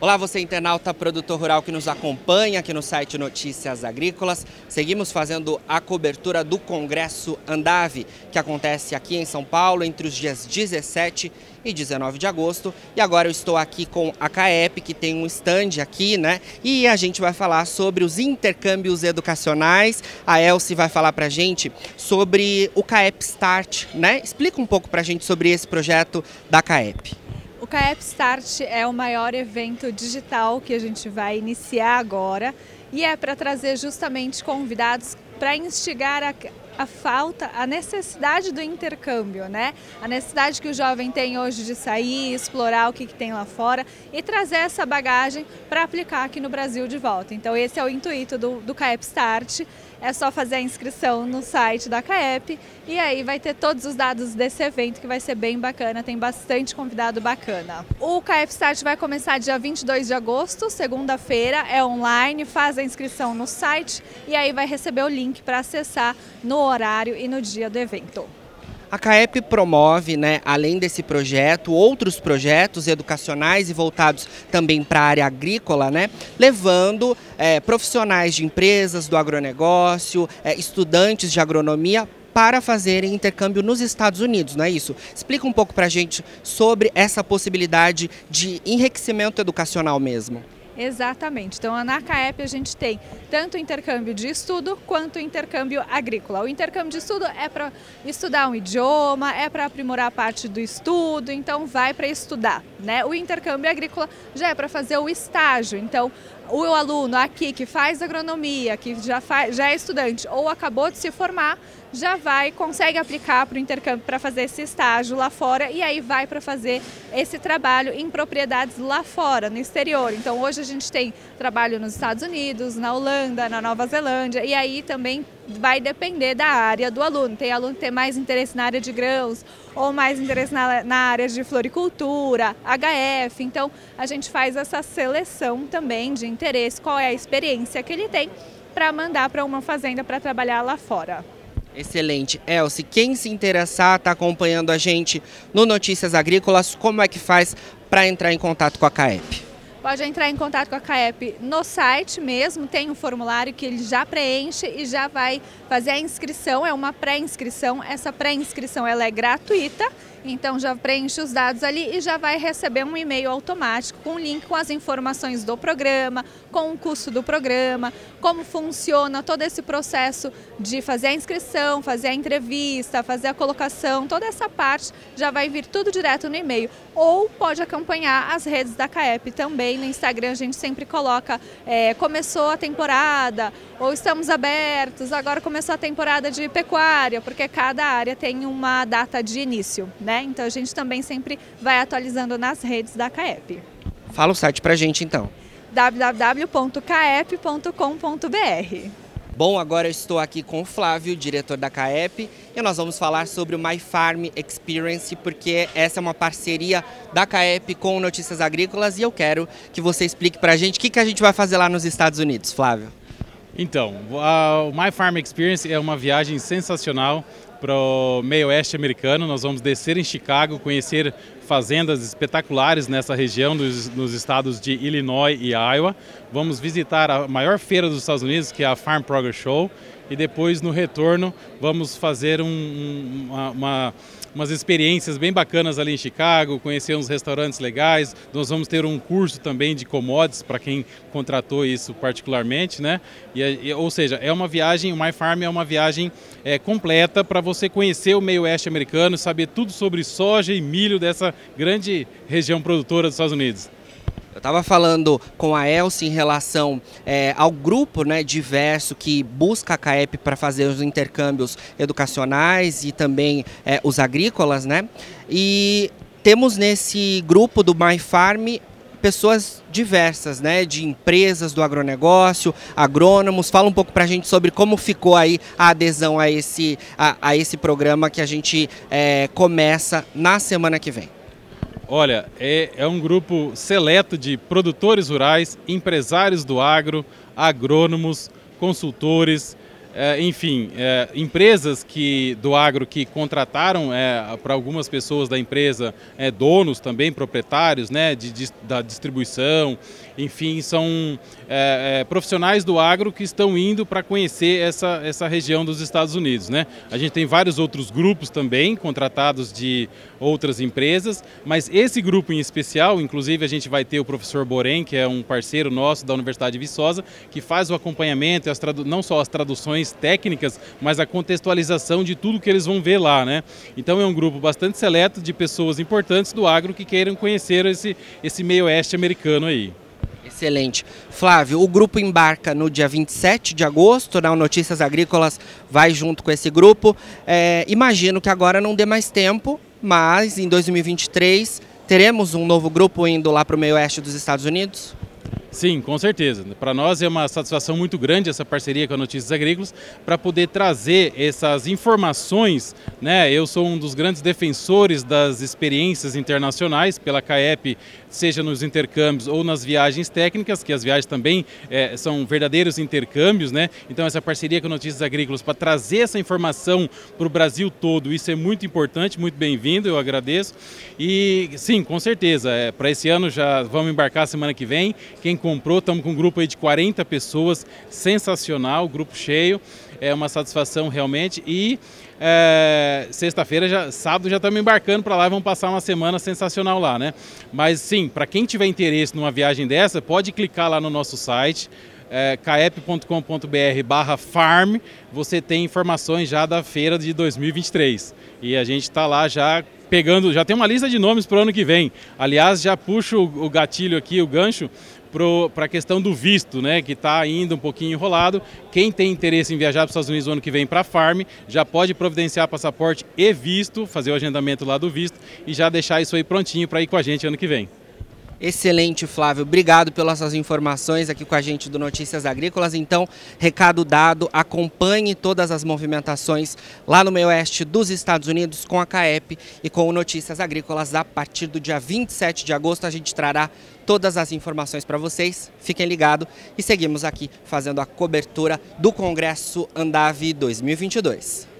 Olá, você internauta, produtor rural que nos acompanha aqui no site Notícias Agrícolas. Seguimos fazendo a cobertura do Congresso Andave, que acontece aqui em São Paulo entre os dias 17 e 19 de agosto. E agora eu estou aqui com a CAEP, que tem um stand aqui, né? E a gente vai falar sobre os intercâmbios educacionais. A Elsie vai falar pra gente sobre o CAEP Start, né? Explica um pouco pra gente sobre esse projeto da CAEP. CAEP Start é o maior evento digital que a gente vai iniciar agora e é para trazer justamente convidados para instigar a, a falta, a necessidade do intercâmbio, né? A necessidade que o jovem tem hoje de sair, explorar o que, que tem lá fora e trazer essa bagagem para aplicar aqui no Brasil de volta. Então esse é o intuito do, do CAEP Start. É só fazer a inscrição no site da CAEP e aí vai ter todos os dados desse evento que vai ser bem bacana, tem bastante convidado bacana. O CAEP Start vai começar dia 22 de agosto, segunda-feira, é online, faz a inscrição no site e aí vai receber o link para acessar no horário e no dia do evento. A CAEP promove, né, além desse projeto, outros projetos educacionais e voltados também para a área agrícola, né, levando é, profissionais de empresas do agronegócio, é, estudantes de agronomia para fazerem intercâmbio nos Estados Unidos, não é isso? Explica um pouco para a gente sobre essa possibilidade de enriquecimento educacional mesmo. Exatamente. Então, na CAEP a gente tem tanto o intercâmbio de estudo quanto o intercâmbio agrícola. O intercâmbio de estudo é para estudar um idioma, é para aprimorar a parte do estudo, então vai para estudar. Né? O intercâmbio agrícola já é para fazer o estágio. Então, o aluno aqui que faz agronomia, que já, faz, já é estudante ou acabou de se formar, já vai, consegue aplicar para o intercâmbio para fazer esse estágio lá fora e aí vai para fazer esse trabalho em propriedades lá fora, no exterior. Então hoje a gente tem trabalho nos Estados Unidos, na Holanda, na Nova Zelândia e aí também vai depender da área do aluno. Tem aluno que tem mais interesse na área de grãos ou mais interesse na, na área de floricultura, HF. Então a gente faz essa seleção também de interesse, qual é a experiência que ele tem para mandar para uma fazenda para trabalhar lá fora. Excelente. Elce, quem se interessar, está acompanhando a gente no Notícias Agrícolas, como é que faz para entrar em contato com a CAEP? Pode entrar em contato com a CAEP no site mesmo, tem um formulário que ele já preenche e já vai fazer a inscrição, é uma pré-inscrição. Essa pré-inscrição ela é gratuita então já preenche os dados ali e já vai receber um e-mail automático com o link com as informações do programa, com o custo do programa, como funciona todo esse processo de fazer a inscrição, fazer a entrevista, fazer a colocação, toda essa parte já vai vir tudo direto no e-mail. Ou pode acompanhar as redes da CAEP também. No Instagram a gente sempre coloca é, começou a temporada, ou estamos abertos, agora começou a temporada de pecuária, porque cada área tem uma data de início né? Então a gente também sempre vai atualizando nas redes da CAEP. Fala o site pra gente então. www.caep.com.br Bom, agora eu estou aqui com o Flávio, diretor da CAEP, e nós vamos falar sobre o My Farm Experience, porque essa é uma parceria da CAEP com Notícias Agrícolas e eu quero que você explique para a gente o que, que a gente vai fazer lá nos Estados Unidos, Flávio. Então, o My Farm Experience é uma viagem sensacional para o meio oeste americano. Nós vamos descer em Chicago, conhecer fazendas espetaculares nessa região, nos, nos, estados de Illinois e Iowa. Vamos visitar a maior feira dos Estados Unidos, que é a Farm Progress Show, e depois, no retorno, vamos fazer um, uma, uma umas experiências bem bacanas ali em Chicago, conhecer uns restaurantes legais. Nós vamos ter um curso também de commodities para quem contratou isso particularmente, né? E, ou seja, é uma viagem, o My Farm é uma viagem é, completa para você conhecer o meio oeste americano, saber tudo sobre soja e milho dessa grande região produtora dos Estados Unidos. Eu estava falando com a Elsie em relação é, ao grupo né, diverso que busca a CAEP para fazer os intercâmbios educacionais e também é, os agrícolas, né? E temos nesse grupo do My Farm pessoas diversas, né, de empresas do agronegócio, agrônomos. Fala um pouco para a gente sobre como ficou aí a adesão a esse, a, a esse programa que a gente é, começa na semana que vem. Olha, é, é um grupo seleto de produtores rurais, empresários do agro, agrônomos, consultores, enfim, é, empresas que do agro que contrataram é, para algumas pessoas da empresa, é, donos também, proprietários né, de, de, da distribuição, enfim, são é, é, profissionais do agro que estão indo para conhecer essa, essa região dos Estados Unidos. Né? A gente tem vários outros grupos também contratados de outras empresas, mas esse grupo em especial, inclusive a gente vai ter o professor Borém, que é um parceiro nosso da Universidade de Viçosa, que faz o acompanhamento, as não só as traduções técnicas, mas a contextualização de tudo que eles vão ver lá. Né? Então é um grupo bastante seleto de pessoas importantes do agro que queiram conhecer esse, esse meio oeste americano aí. Excelente. Flávio, o grupo embarca no dia 27 de agosto, né? Notícias Agrícolas vai junto com esse grupo. É, imagino que agora não dê mais tempo, mas em 2023 teremos um novo grupo indo lá para o meio oeste dos Estados Unidos? Sim, com certeza. Para nós é uma satisfação muito grande essa parceria com a Notícias Agrícolas para poder trazer essas informações. Né? Eu sou um dos grandes defensores das experiências internacionais pela CAEP, seja nos intercâmbios ou nas viagens técnicas, que as viagens também é, são verdadeiros intercâmbios. Né? Então, essa parceria com a Notícias Agrícolas para trazer essa informação para o Brasil todo, isso é muito importante, muito bem-vindo, eu agradeço. E sim, com certeza, é, para esse ano já vamos embarcar semana que vem. Quem comprou, estamos com um grupo aí de 40 pessoas, sensacional, grupo cheio, é uma satisfação realmente. E é, sexta-feira, já, sábado já estamos embarcando para lá e vamos passar uma semana sensacional lá, né? Mas sim, para quem tiver interesse numa viagem dessa, pode clicar lá no nosso site, é, caep.com.br barra farm, você tem informações já da feira de 2023. E a gente está lá já pegando, já tem uma lista de nomes para o ano que vem. Aliás, já puxo o gatilho aqui, o gancho, para a questão do visto, né, que está ainda um pouquinho enrolado. Quem tem interesse em viajar para os Estados Unidos no ano que vem para a Farm, já pode providenciar passaporte e visto, fazer o agendamento lá do visto e já deixar isso aí prontinho para ir com a gente ano que vem. Excelente, Flávio. Obrigado pelas suas informações aqui com a gente do Notícias Agrícolas. Então, recado dado, acompanhe todas as movimentações lá no meio oeste dos Estados Unidos com a CAEP e com o Notícias Agrícolas. A partir do dia 27 de agosto, a gente trará todas as informações para vocês. Fiquem ligados e seguimos aqui fazendo a cobertura do Congresso Andave 2022.